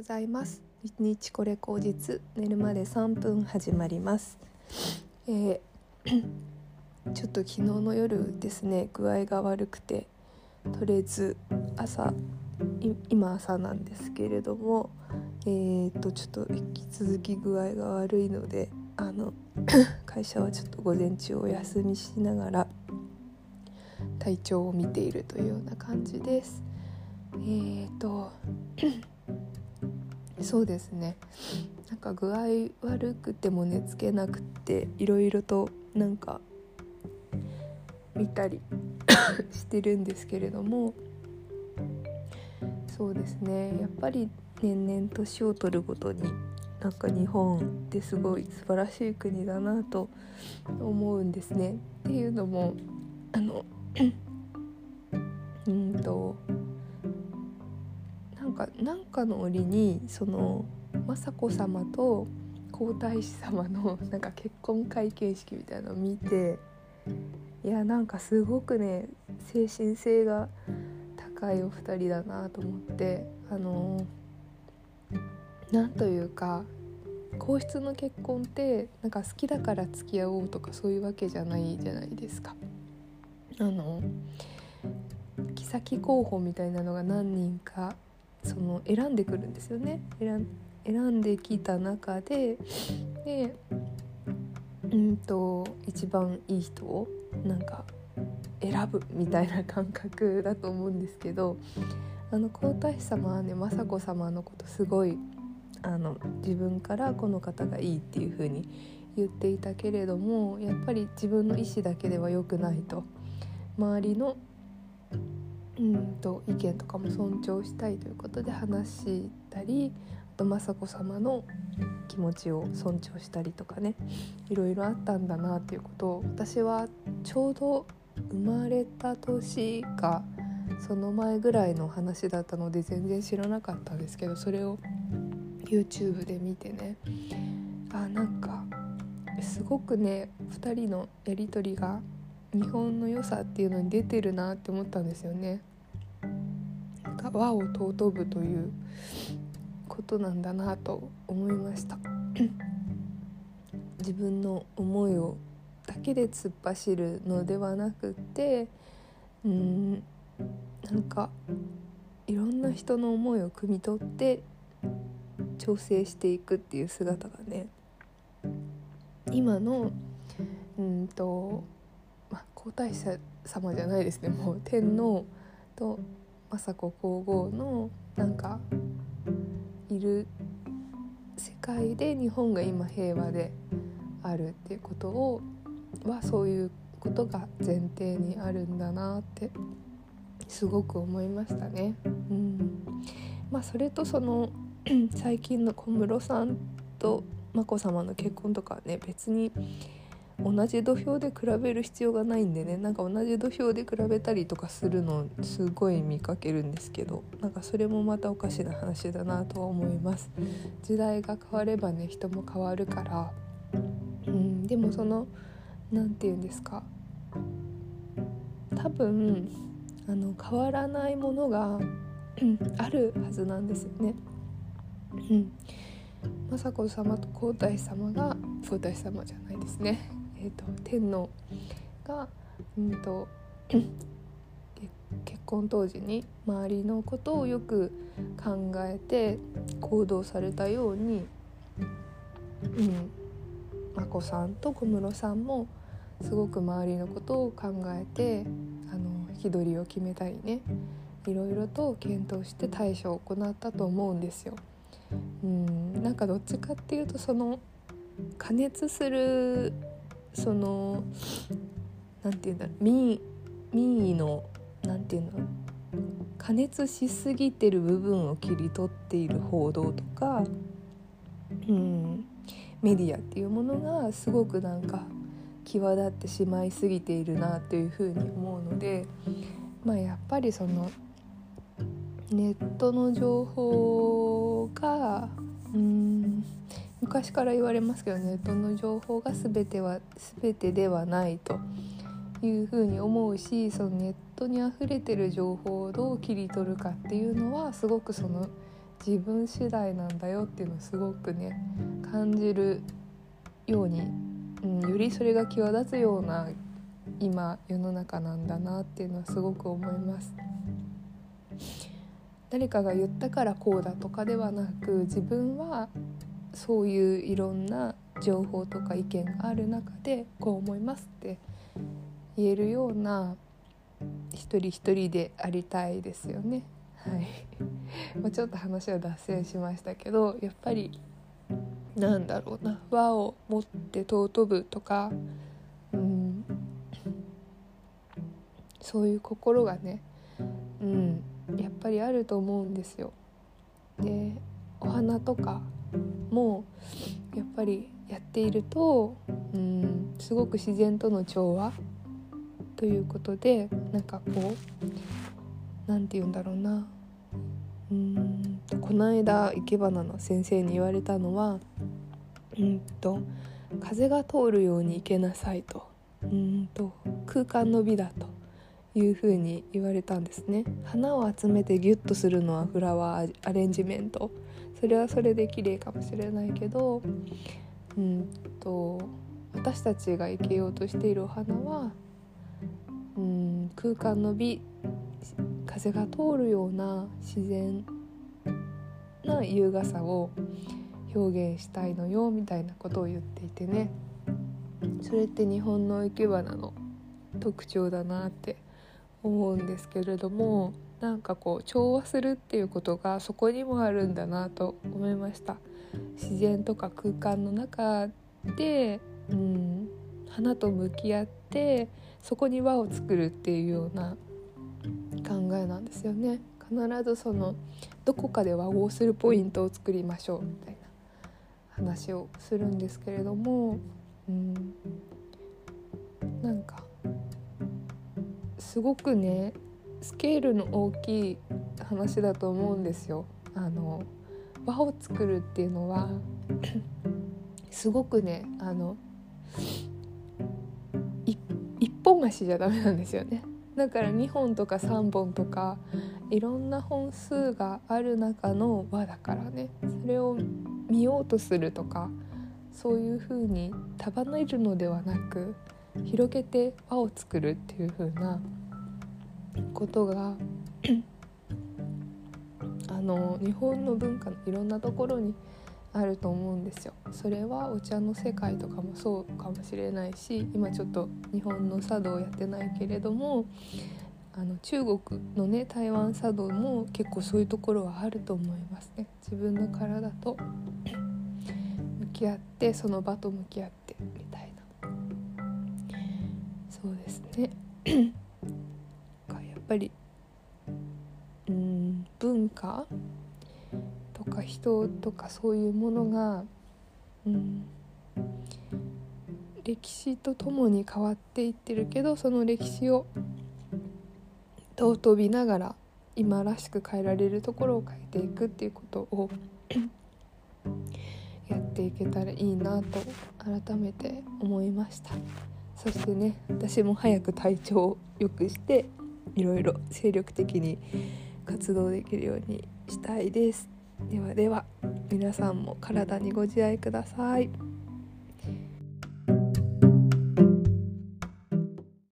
ございます。一日これ口実寝るまで3分始まります、えー、ちょっと昨日の夜ですね具合が悪くてとりあえず朝今朝なんですけれどもえー、とちょっと引き続き具合が悪いのであの 会社はちょっと午前中お休みしながら体調を見ているというような感じです。えーとそうですねなんか具合悪くても寝つけなくっていろいろとなんか見たり してるんですけれどもそうですねやっぱり年々年を取るごとになんか日本ってすごい素晴らしい国だなと思うんですね。っていうのもあのうんとかなんかの折にその雅子さまと皇太子様の なんか結婚会見式みたいなのを見ていやなんかすごくね精神性が高いお二人だなと思ってあのなんというか皇室の結婚ってなんか好きだから付き合おうとかそういうわけじゃないじゃないですか。あの妃候補みたいなのが何人かその選んでくるんですよね。選んできた中ででうんと一番いい人をなんか選ぶみたいな感覚だと思うんですけどあの皇太子様はね雅子さまのことすごいあの自分からこの方がいいっていう風に言っていたけれどもやっぱり自分の意思だけでは良くないと。周りのうんと意見とかも尊重したいということで話したりあと雅子さまの気持ちを尊重したりとかねいろいろあったんだなっていうことを私はちょうど生まれた年かその前ぐらいの話だったので全然知らなかったんですけどそれを YouTube で見てねあなんかすごくね2人のやり取りが日本の良さっていうのに出てるなって思ったんですよね。が和を尊ぶということなんだなと思いました自分の思いをだけで突っ走るのではなくてうんなんかいろんな人の思いを汲み取って調整していくっていう姿がね今のうんと、皇太子様じゃないですね。もう天皇と雅子皇后のなんかいる世界で日本が今平和であるっていうことをはそういうことが前提にあるんだなってすごく思いましたね。うん。まあ、それとその最近の小室さんと眞子さまの結婚とかはね別に同じ土俵で比べる必要がないんでね。なんか同じ土俵で比べたりとかするのすごい見かけるんですけど。なんかそれもまたおかしな話だなとは思います。時代が変わればね人も変わるから。うんでもその何て言うんですか。多分あの変わらないものが あるはずなんですよね。うん、雅子さまと皇太子様が皇太子様じゃないですね。えーと、天皇が、うんと、結婚当時に周りのことをよく考えて行動されたように、うん、眞子さんと小室さんもすごく周りのことを考えてあの日取りを決めたりねいろいろと検討して対処を行ったと思うんですよ。うんなんかどっちかっていうとその加熱するその何て言うんだろう民民意の何て言うの加熱しすぎてる部分を切り取っている報道とか、うん、メディアっていうものがすごくなんか際立ってしまいすぎているなというふうに思うので、まあ、やっぱりそのネットの情報がうん昔から言われますけどネットの情報が全ては全てではないというふうに思うしそのネットにあふれてる情報をどう切り取るかっていうのはすごくその自分次第なんだよっていうのをすごくね感じるように、うん、よりそれが際立つような今世の中なんだなっていうのはすごく思います。誰かが言ったからこうだとかではなく自分はそういういろんな情報とか意見がある中でこう思いますって言えるような一人一人でありたいですよね。はい まあ、ちょっと話は脱線しましたけどやっぱりなんだろうな輪を持って尊ぶとか、うん、そういう心がね、うん、やっぱりあると思うんですよ。でお花とかもやっぱりやっていると、うん、すごく自然との調和ということでなんかこう何て言うんだろうな。うんこの間生け花の先生に言われたのはうんと風が通るように生けなさいと。うんと空間の美だと。いうふうに言われたんですね。花を集めてギュッとするのはフラワーアレンジメント。それはそれで綺麗かもしれないけどうんと私たちが生けようとしているお花はうん空間の美風が通るような自然な優雅さを表現したいのよみたいなことを言っていてね。それって日本の生け花の特徴だなって思うんですけれどもなんかこう調和するっていうことがそこにもあるんだなと思いました。自然とか空間の中で、うん、花と向き合ってそこに輪を作るっていうような考えなんですよね。必ずそのどこかで和合するポイントを作りましょうみたいな話をするんですけれども、うん、なんかすごくねスケールの大きい話だと思うんですよ。あの輪を作るっていうのは すごくねあの一本足じゃダメなんですよねだから2本とか3本とかいろんな本数がある中の輪だからねそれを見ようとするとかそういう風に束ねるのではなく広げて輪を作るっていう風なことがあの日本の文化のいろんなところにあると思うんですよ。それはお茶の世界とかもそうかもしれないし今ちょっと日本の茶道をやってないけれどもあの中国のね台湾茶道も結構そういうところはあると思いますね。自分の体と向き合ってその場と向き合ってみたいな。そうですね。ぱりうん文化とか人とかそういうものが、うん、歴史とともに変わっていってるけどその歴史を尊びながら今らしく変えられるところを変えていくっていうことを やっていけたらいいなと改めて思いました。そしてね私も早く体調を良くしていろいろ精力的に活動できるようにしたいです。ではでは皆さんも体にご自愛ください。